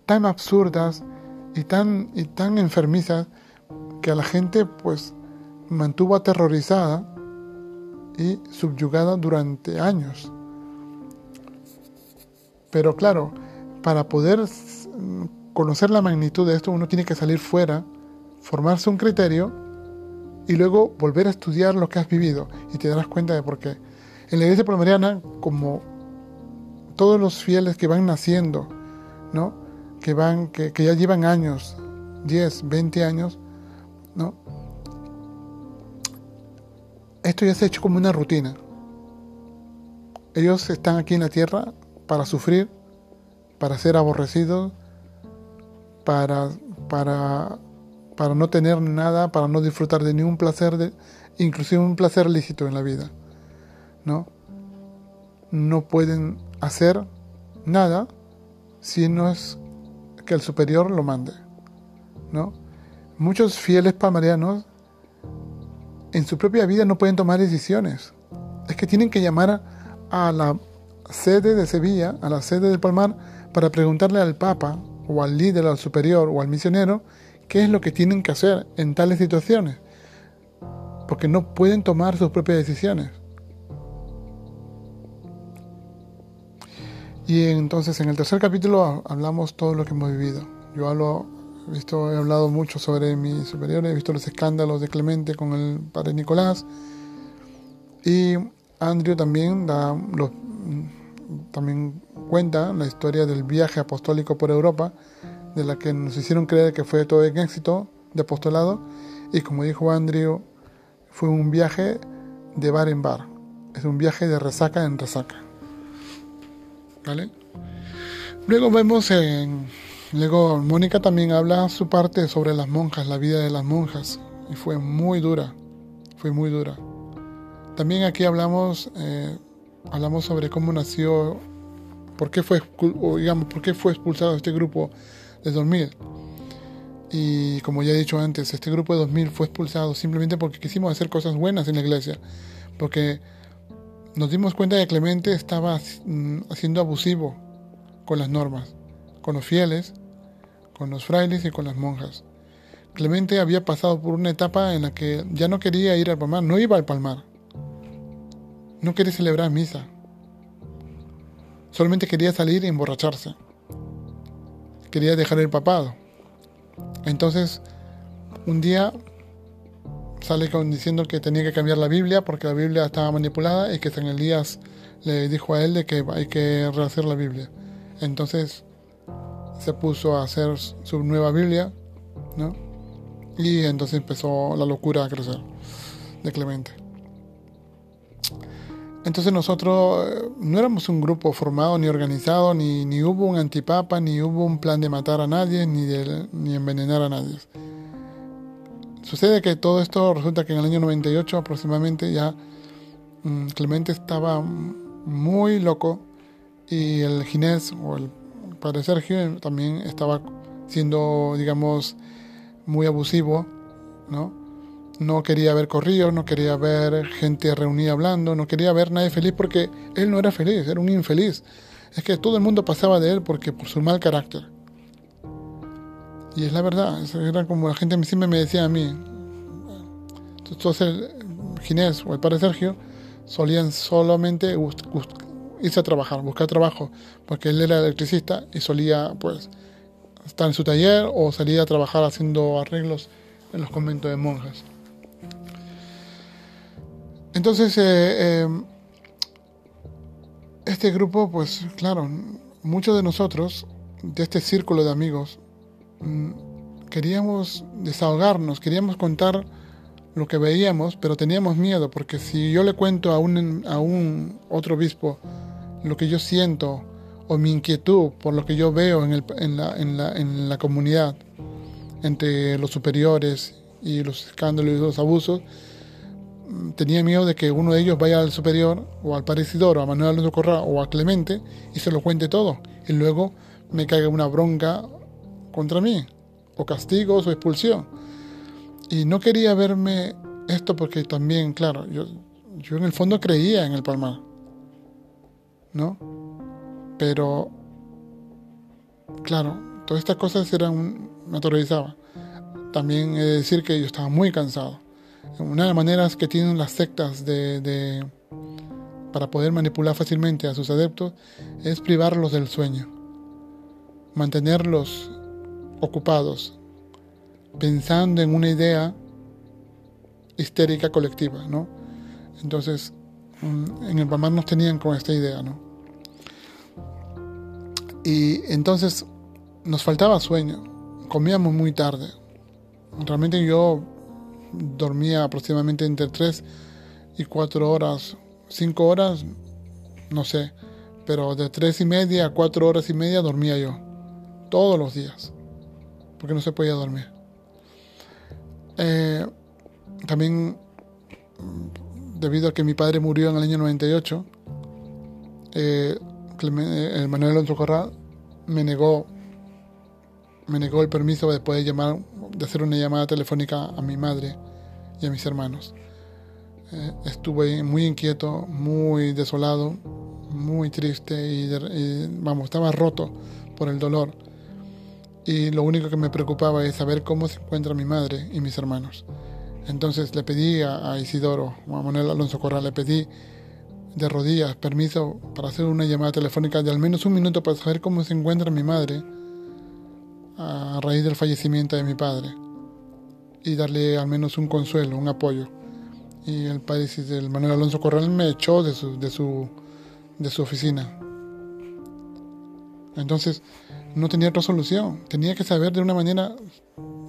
tan absurdas y tan, y tan enfermizas que a la gente pues mantuvo aterrorizada y subyugada durante años. Pero claro, para poder conocer la magnitud de esto uno tiene que salir fuera, formarse un criterio y luego volver a estudiar lo que has vivido y te darás cuenta de por qué. En la iglesia palmariana, como todos los fieles que van naciendo, ¿no? que, van, que, que ya llevan años, 10, 20 años, ¿no? Esto ya se ha hecho como una rutina. Ellos están aquí en la tierra para sufrir, para ser aborrecidos, para, para, para no tener nada, para no disfrutar de ningún placer, de, inclusive un placer lícito en la vida. ¿No? no pueden hacer nada si no es que el superior lo mande. ¿no? Muchos fieles palmarianos en su propia vida no pueden tomar decisiones. Es que tienen que llamar a la sede de Sevilla, a la sede del Palmar, para preguntarle al Papa o al líder, al superior o al misionero qué es lo que tienen que hacer en tales situaciones. Porque no pueden tomar sus propias decisiones. Y entonces en el tercer capítulo hablamos todo lo que hemos vivido. Yo hablo He, visto, he hablado mucho sobre mis superiores, he visto los escándalos de Clemente con el padre Nicolás. Y Andrew también, da los, también cuenta la historia del viaje apostólico por Europa, de la que nos hicieron creer que fue todo en éxito de apostolado. Y como dijo Andrew, fue un viaje de bar en bar. Es un viaje de resaca en resaca. Luego vemos en Luego Mónica también habla su parte sobre las monjas, la vida de las monjas, y fue muy dura, fue muy dura. También aquí hablamos, eh, hablamos sobre cómo nació, por qué fue, digamos, por qué fue expulsado este grupo de 2000. Y como ya he dicho antes, este grupo de 2000 fue expulsado simplemente porque quisimos hacer cosas buenas en la iglesia, porque nos dimos cuenta de que Clemente estaba siendo abusivo con las normas, con los fieles con los frailes y con las monjas. Clemente había pasado por una etapa en la que ya no quería ir al palmar, no iba al palmar. No quería celebrar misa. Solamente quería salir y emborracharse. Quería dejar el papado. Entonces, un día sale diciendo que tenía que cambiar la Biblia porque la Biblia estaba manipulada y que San Elías le dijo a él de que hay que rehacer la Biblia. Entonces se puso a hacer su nueva Biblia, ¿no? Y entonces empezó la locura a crecer de Clemente. Entonces nosotros eh, no éramos un grupo formado ni organizado, ni, ni hubo un antipapa, ni hubo un plan de matar a nadie, ni, de, ni envenenar a nadie. Sucede que todo esto resulta que en el año 98 aproximadamente ya mm, Clemente estaba muy loco y el Ginés o el padre Sergio también estaba siendo, digamos, muy abusivo, ¿no? No quería ver corridos, no quería ver gente reunida hablando, no quería ver nadie feliz porque él no era feliz, era un infeliz. Es que todo el mundo pasaba de él porque por su mal carácter. Y es la verdad, era como la gente siempre me decía a mí. Entonces Ginés o el padre Sergio solían solamente irse a trabajar, buscar trabajo, porque él era electricista y solía pues estar en su taller o salía a trabajar haciendo arreglos en los conventos de monjas. Entonces, eh, eh, este grupo, pues claro, muchos de nosotros, de este círculo de amigos, queríamos desahogarnos, queríamos contar lo que veíamos, pero teníamos miedo, porque si yo le cuento a un, a un otro obispo lo que yo siento o mi inquietud por lo que yo veo en, el, en, la, en, la, en la comunidad entre los superiores y los escándalos y los abusos, tenía miedo de que uno de ellos vaya al superior o al parecidor o a Manuel Alonso Correa o a Clemente y se lo cuente todo y luego me caiga una bronca contra mí o castigos o expulsión. Y no quería verme esto porque también, claro, yo, yo en el fondo creía en el Palmar, ¿no? Pero, claro, todas estas cosas eran, me aterrorizaba. También he de decir que yo estaba muy cansado. Una de las maneras que tienen las sectas de, para poder manipular fácilmente a sus adeptos es privarlos del sueño, mantenerlos ocupados, pensando en una idea histérica colectiva, ¿no? Entonces, mm, en el Palmar nos tenían con esta idea, ¿no? Y entonces nos faltaba sueño, comíamos muy tarde, Realmente yo dormía aproximadamente entre 3 y 4 horas, 5 horas, no sé, pero de 3 y media a 4 horas y media dormía yo, todos los días, porque no se podía dormir. Eh, también, debido a que mi padre murió en el año 98, eh, el Manuel Alonso Corral me negó me negó el permiso de poder llamar, de hacer una llamada telefónica a mi madre y a mis hermanos. Eh, estuve muy inquieto, muy desolado, muy triste y, vamos, estaba roto por el dolor. Y lo único que me preocupaba es saber cómo se encuentra mi madre y mis hermanos. Entonces le pedí a, Isidoro, a Manuel Alonso Corral, le pedí de rodillas permiso para hacer una llamada telefónica de al menos un minuto para saber cómo se encuentra mi madre a raíz del fallecimiento de mi padre y darle al menos un consuelo, un apoyo. Y el padre del Manuel Alonso Corral me echó de su, de su, de su oficina. Entonces no tenía otra solución. Tenía que saber de una manera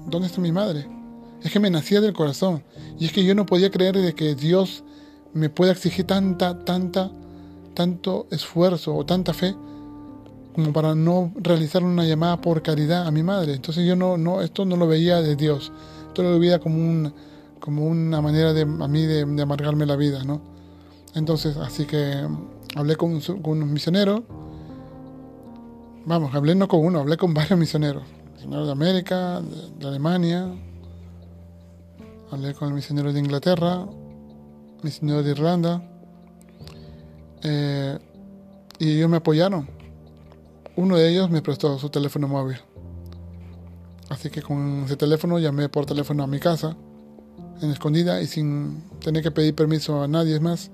dónde está mi madre. Es que me nacía del corazón. Y es que yo no podía creer de que Dios me pueda exigir tanta, tanta, tanto esfuerzo o tanta fe como para no realizar una llamada por caridad a mi madre. Entonces yo no, no esto no lo veía de Dios, esto lo veía como, un, como una manera de, a mí de, amargarme la vida, ¿no? Entonces, así que hablé con, con un misionero, vamos, hablé no con uno, hablé con varios misioneros, misioneros de América, de, Alemania, hablé con el misionero de Inglaterra, misionero de Irlanda, eh, y ellos me apoyaron uno de ellos me prestó su teléfono móvil. Así que con ese teléfono llamé por teléfono a mi casa, en escondida y sin tener que pedir permiso a nadie más.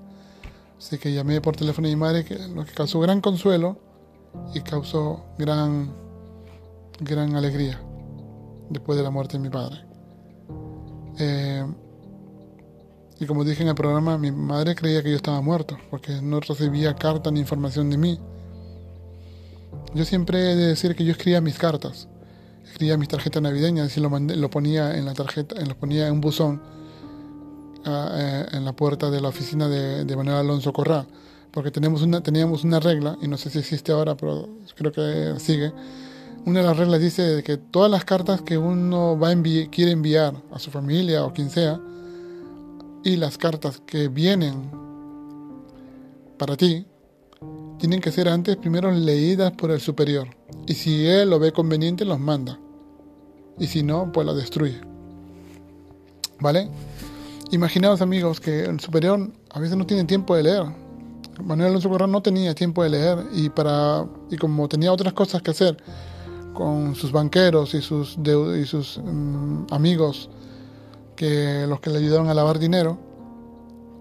Así que llamé por teléfono a mi madre, que, lo que causó gran consuelo y causó gran, gran alegría después de la muerte de mi padre. Eh, y como dije en el programa, mi madre creía que yo estaba muerto, porque no recibía carta ni información de mí. Yo siempre he de decir que yo escribía mis cartas, escribía mis tarjetas navideñas y lo, lo ponía en la tarjeta, lo ponía en un buzón ah, eh, en la puerta de la oficina de, de Manuel Alonso Corral, porque tenemos una, teníamos una regla, y no sé si existe ahora, pero creo que sigue. Una de las reglas dice que todas las cartas que uno va quiere enviar a su familia o quien sea, y las cartas que vienen para ti, tienen que ser antes primero leídas por el superior. Y si él lo ve conveniente, los manda. Y si no, pues las destruye. ¿Vale? Imaginaos amigos que el superior a veces no tiene tiempo de leer. Manuel Alonso Corral no tenía tiempo de leer y para y como tenía otras cosas que hacer con sus banqueros y sus y sus mm, amigos que los que le ayudaron a lavar dinero,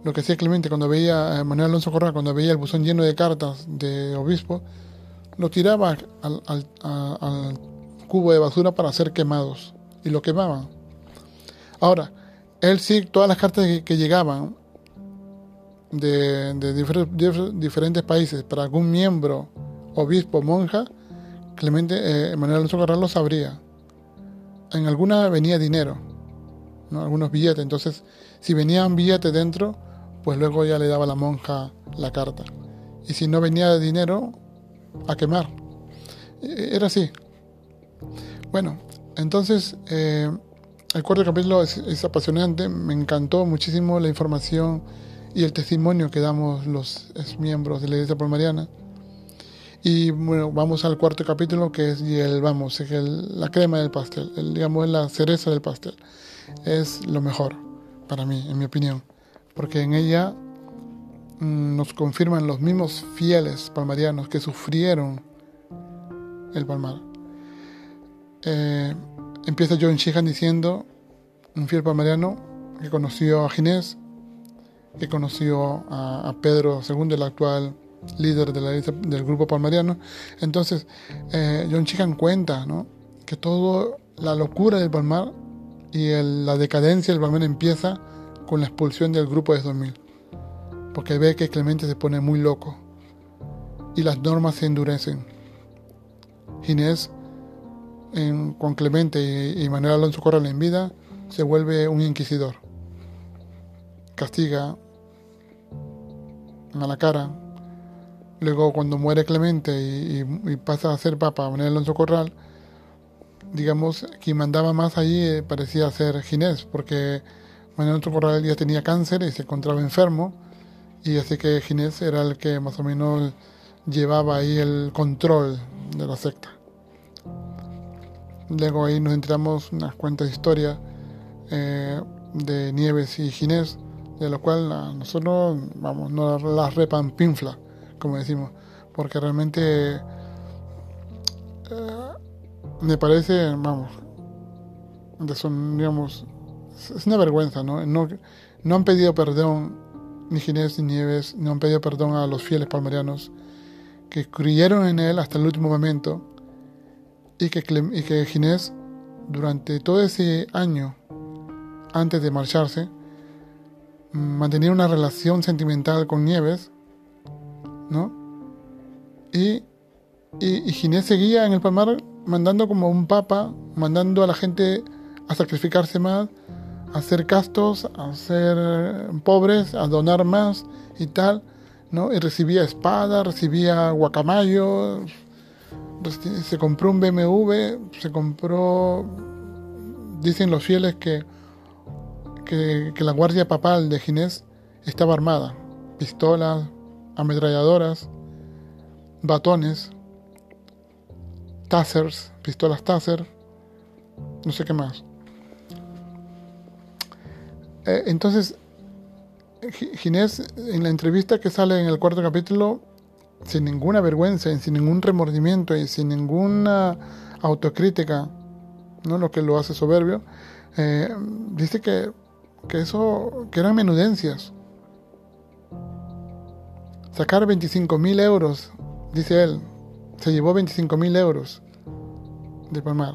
lo que hacía Clemente cuando veía a Manuel Alonso Corral, cuando veía el buzón lleno de cartas de obispo, lo tiraba al, cubo de basura para ser quemados y lo quemaban. Ahora, él sí, todas las cartas que, llegaban de, diferentes países para algún miembro, obispo, monja, Clemente, eh, Manuel Alonso Corral lo sabría. En alguna venía dinero, ¿no? algunos billetes. Entonces, si venían billetes dentro, pues luego ya le daba a la monja la carta. Y si no venía dinero, a quemar. E-, era así. Bueno, entonces, eh, el cuarto capítulo es, apasionante, me encantó muchísimo la información y el testimonio que damos los miembros de la Iglesia Palmariana. Y bueno, vamos al cuarto capítulo que es el, vamos, es la crema del pastel, el, digamos, la cereza del pastel. Es lo mejor para mí, en mi opinión, porque en ella mm, nos confirman los mismos fieles palmarianos que sufrieron el palmar. Eh, empieza John Sheehan diciendo, un fiel palmariano que conoció a Ginés, que conoció a, Pedro II, el actual líder de la, del grupo palmariano. Entonces, eh, John Sheehan cuenta que toda la locura del palmar y la decadencia del palmar empieza con la expulsión del grupo de 2000, porque ve que Clemente se pone muy loco y las normas se endurecen. Ginés, con Clemente y, Manuel Alonso Corral en vida, se vuelve un inquisidor. Castiga a la cara. Luego, cuando muere Clemente y, pasa a ser papa Manuel Alonso Corral, digamos, quien mandaba más allí eh, parecía ser Ginés, porque Manuel Alonso Corral ya tenía cáncer y se encontraba enfermo, y así que Ginés era el que más o menos llevaba ahí el control de la secta. Luego ahí nos entramos unas cuantas historias eh, de Nieves y Ginés, de lo cual nosotros, vamos, no las repampinfla, como decimos, porque realmente eh, me parece, vamos, son, digamos, es una vergüenza, ¿no? ¿no? No han pedido perdón, ni Ginés ni Nieves, no han pedido perdón a los fieles palmarianos que creyeron en él hasta el último momento y que, y que Ginés, durante todo ese año antes de marcharse, mantenía una relación sentimental con Nieves, ¿no? Y, y, Ginés seguía en el Palmar mandando como un papa, mandando a la gente a sacrificarse más, a ser castos, a ser pobres, a donar más y tal, ¿no? Y recibía espada, recibía guacamayos, se compró un BMW, se compró, dicen los fieles que, que, la guardia papal de Ginés estaba armada, pistolas, ametralladoras, batones, tasers, pistolas taser, no sé qué más. Eh, entonces, Ginés, en la entrevista que sale en el cuarto capítulo, sin ninguna vergüenza, sin ningún remordimiento y sin ninguna autocrítica, ¿no? lo que lo hace soberbio, eh, dice que, que eso, que eran menudencias. Sacar 25 mil euros, dice él, se llevó 25 mil euros de Palmar.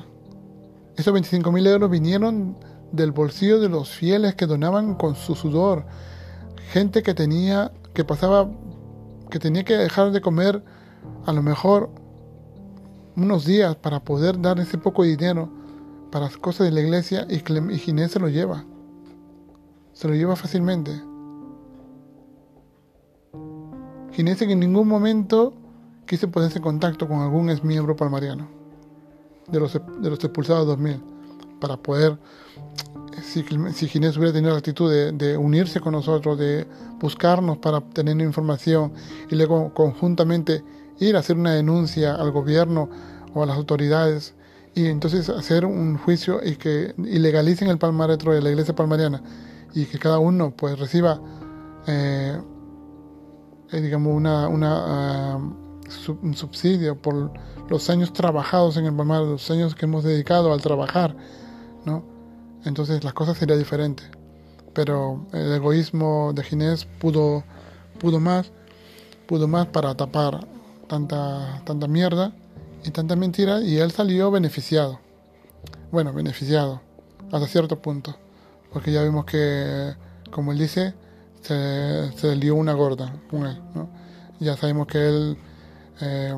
Esos 25 mil euros vinieron del bolsillo de los fieles que donaban con su sudor, gente que tenía, que pasaba que tenía que dejar de comer a lo mejor unos días para poder dar ese poco dinero para las cosas de la iglesia y, Ginés se lo lleva. Se lo lleva fácilmente. Ginés en ningún momento quiso ponerse en contacto con algún ex miembro palmariano de los, de los expulsados 2000 para poder si, si Ginés hubiera tenido la actitud de, unirse con nosotros, de buscarnos para obtener información y luego conjuntamente ir a hacer una denuncia al gobierno o a las autoridades y entonces hacer un juicio y que ilegalicen el palmaretro de la iglesia palmariana y que cada uno pues reciba eh, eh, digamos una, una ah, un subsidio por los años trabajados en el palmar, los años que hemos dedicado al trabajar, ¿no? entonces las cosas serían diferentes. Pero el egoísmo de Ginés pudo, pudo más, pudo más para tapar tanta, tanta mierda y tanta mentira y él salió beneficiado. Bueno, beneficiado hasta cierto punto, porque ya vimos que, como él dice, se, se lió una gorda con él. Ya sabemos que él eh,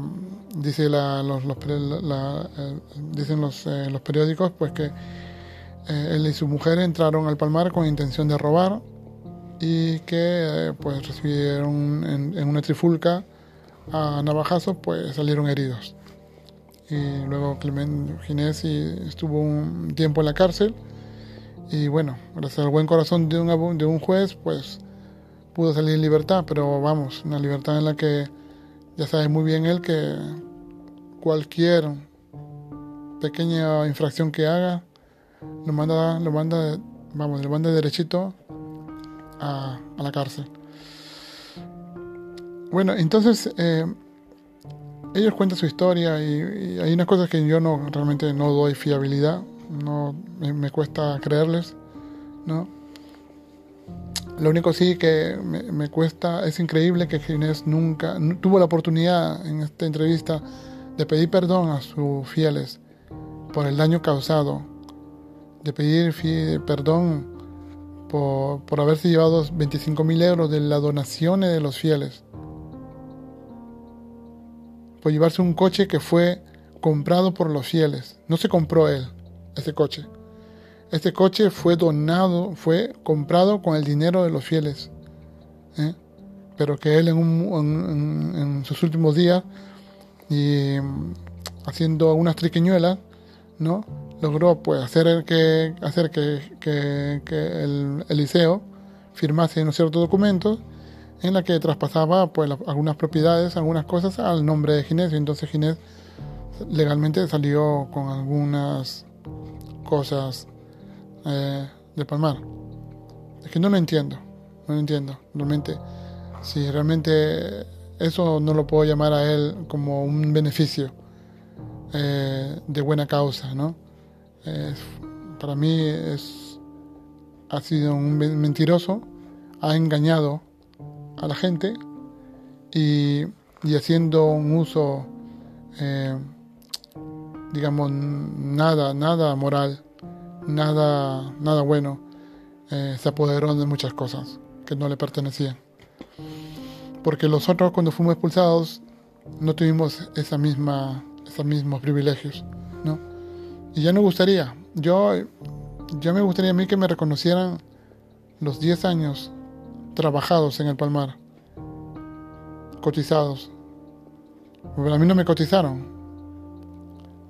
dice la, los, eh, dicen los, eh, los periódicos pues que él y su mujer entraron al palmar con intención de robar y que pues recibieron en, una trifulca a navajazos pues salieron heridos y luego Clement Ginés estuvo un tiempo en la cárcel Y bueno, gracias al buen corazón de un, de un juez, pues pudo salir en libertad, pero vamos, una libertad en la que ya sabe muy bien él que cualquier pequeña infracción que haga lo manda, lo manda, vamos, lo manda derechito a, la cárcel. Bueno, entonces eh, ellos cuentan su historia y, hay unas cosas que yo no realmente no doy fiabilidad, no me, cuesta creerles, ¿no? Lo único sí que me, cuesta, es increíble que Ginés nunca tuvo la oportunidad en esta entrevista de pedir perdón a sus fieles por el daño causado, de pedir perdón por, por haberse llevado 25 mil euros de las donaciones de los fieles, por llevarse un coche que fue comprado por los fieles. No se compró él, ese coche. Este coche fue donado, fue comprado con el dinero de los fieles. ¿eh? Pero que él en, en, sus últimos días, y mm, haciendo algunas triquiñuelas, ¿no? logró pues, hacer que, hacer que, que, el Eliseo firmase unos ciertos documentos en la que traspasaba pues, algunas propiedades, algunas cosas al nombre de Ginés. Y entonces Ginés legalmente salió con algunas cosas eh, de Palmar. Es que no lo entiendo, no lo entiendo. Realmente, si realmente eso no lo puedo llamar a él como un beneficio eh, de buena causa, ¿no? para mí es, ha sido un mentiroso, ha engañado a la gente y, y haciendo un uso, eh, digamos, nada, nada moral nada, nada bueno, eh, se apoderó de muchas cosas que no le pertenecían. Porque los otros cuando fuimos expulsados no tuvimos esa misma, esos mismos privilegios, ¿no? Y ya no gustaría, yo, ya me gustaría a mí que me reconocieran los 10 años trabajados en el Palmar, cotizados. Pero a mí no me cotizaron.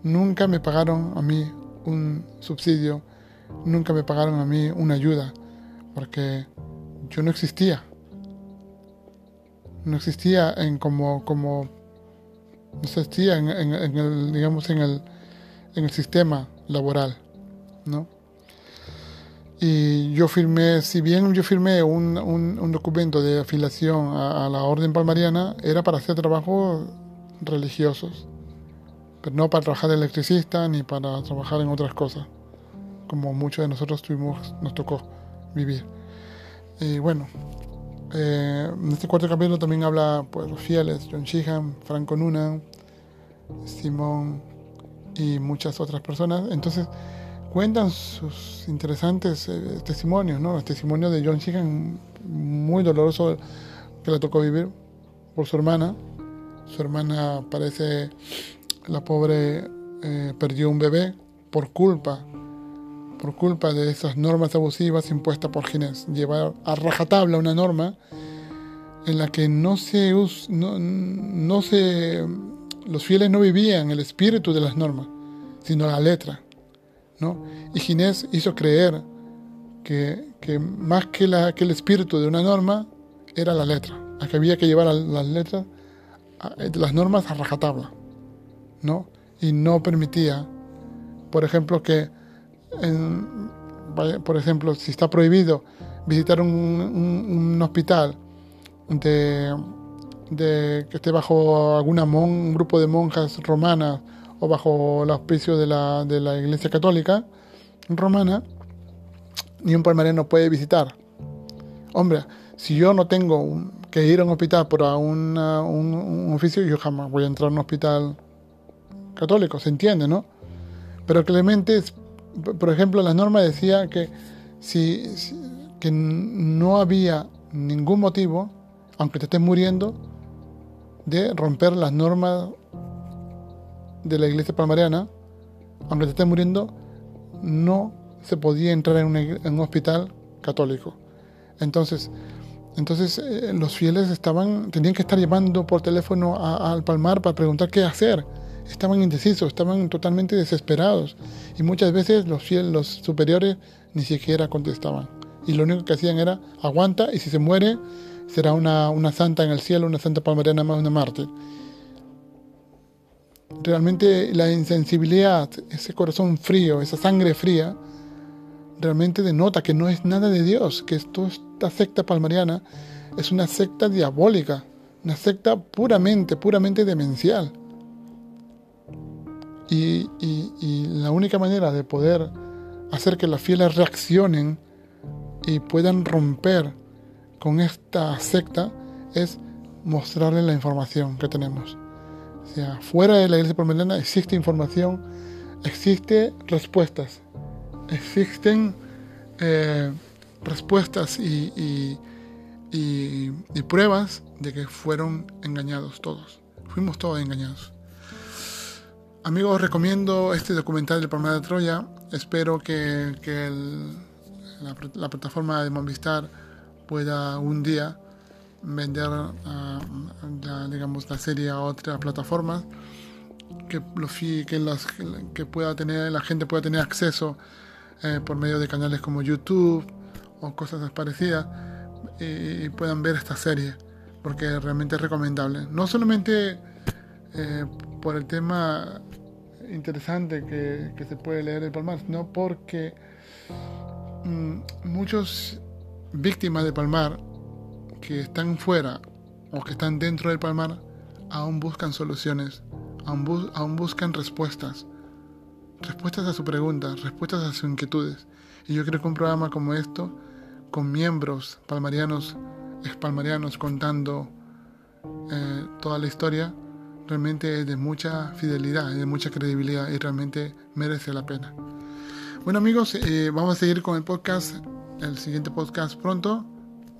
Nunca me pagaron a mí un subsidio, nunca me pagaron a mí una ayuda, porque yo no existía. No existía en como, como no existía en, el, digamos, en el, en el sistema laboral, ¿no? Y yo firmé, si bien yo firmé un, un, documento de afiliación a, a, la Orden Palmariana, era para hacer trabajos religiosos pero no para trabajar de electricista ni para trabajar en otras cosas, como muchos de nosotros tuvimos, nos tocó vivir. Y bueno, eh, en este cuarto capítulo también habla pues, los fieles, John Sheehan, Franco Nuna, Simón y muchas otras personas. Entonces cuentan sus interesantes eh, testimonios, ¿no? El testimonio de John Sheehan, muy doloroso que le tocó vivir por su hermana. Su hermana parece la pobre eh, perdió un bebé por culpa, por culpa de esas normas abusivas impuestas por Ginés. Llevar a rajatabla una norma en la que no se, no, no se, los fieles no vivían el espíritu de las normas, sino la letra. ¿no? Y Ginés hizo creer que, que más que, la, que el espíritu de una norma era la letra, a que había que llevar las letras, las normas a rajatabla. ¿No? Y no permitía, por ejemplo, que, por ejemplo, si está prohibido visitar un, hospital de, de, que esté bajo alguna un grupo de monjas romanas o bajo el auspicio de la, de la Iglesia Católica romana, ni un palmarés puede visitar. Hombre, si yo no tengo que ir a un hospital por un, oficio, yo jamás voy a entrar a un hospital católico, se entiende, ¿no? Pero Clemente, por ejemplo, la norma decía que, si, que no había ningún motivo, aunque te estés muriendo, de romper las normas de la iglesia palmariana, aunque te estés muriendo, no se podía entrar en, un hospital católico. Entonces, entonces eh, los fieles estaban, tenían que estar llamando por teléfono al Palmar para preguntar qué hacer estaban indecisos, estaban totalmente desesperados y muchas veces los, los superiores ni siquiera contestaban. Y lo único que hacían era aguanta y si se muere será una, santa en el cielo, una santa palmariana más, una mártir. Realmente la insensibilidad, ese corazón frío, esa sangre fría, realmente denota que no es nada de Dios, que esta secta palmariana es una secta diabólica, una secta puramente, puramente demencial. Y, la única manera de poder hacer que las fieles reaccionen y puedan romper con esta secta es mostrarles la información que tenemos. O sea, fuera de la iglesia palmariana existe información, existe respuestas, existen eh, respuestas y, y, pruebas de que fueron engañados todos. Fuimos todos engañados. Amigos, recomiendo este documental del Palmar de Troya. Espero que, la, plataforma de Movistar pueda un día vender digamos, la serie a otras plataformas que, lo, que, las, que pueda tener, la gente pueda tener acceso eh, por medio de canales como YouTube o cosas parecidas y, puedan ver esta serie porque realmente es recomendable. No solamente eh, por el tema interesante que, se puede leer el Palmar, sino porque mm, muchos víctimas de Palmar que están fuera o que están dentro del Palmar aún buscan soluciones, aún, aún buscan respuestas, respuestas a sus preguntas, respuestas a sus inquietudes. Y yo creo que un programa como esto con miembros palmarianos, expalmarianos contando eh, toda la historia, realmente es de mucha fidelidad, de mucha credibilidad y realmente merece la pena. Bueno amigos, eh, vamos a seguir con el podcast, el siguiente podcast pronto,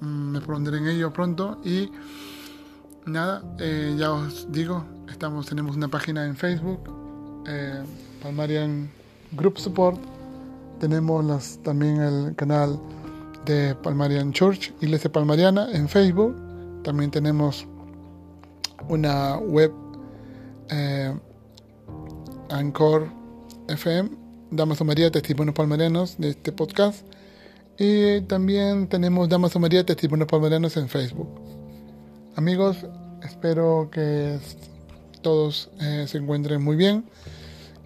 mm, me pondré en ello pronto y nada, eh, ya os digo, estamos, tenemos una página en Facebook, Palmarian Group Support, tenemos las, también el canal de Palmarian Church, Iglesia Palmariana, en Facebook. También tenemos una web eh, Anchor FM, Damaso María, Testimonios Palmarianos de este podcast. Y también tenemos Damaso María, Testimonios Palmarianos en Facebook. Amigos, espero que todos eh, se encuentren muy bien.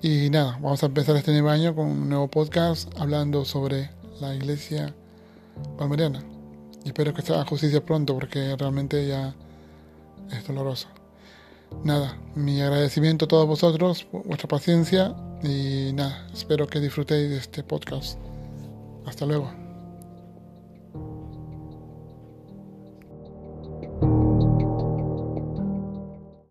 Y nada, vamos a empezar este nuevo año con un nuevo podcast hablando sobre la iglesia palmariana. Y espero que se justicia pronto porque realmente ya es doloroso. Nada, mi agradecimiento a todos vosotros vuestra paciencia y nada, espero que disfrutéis de este podcast. Hasta luego.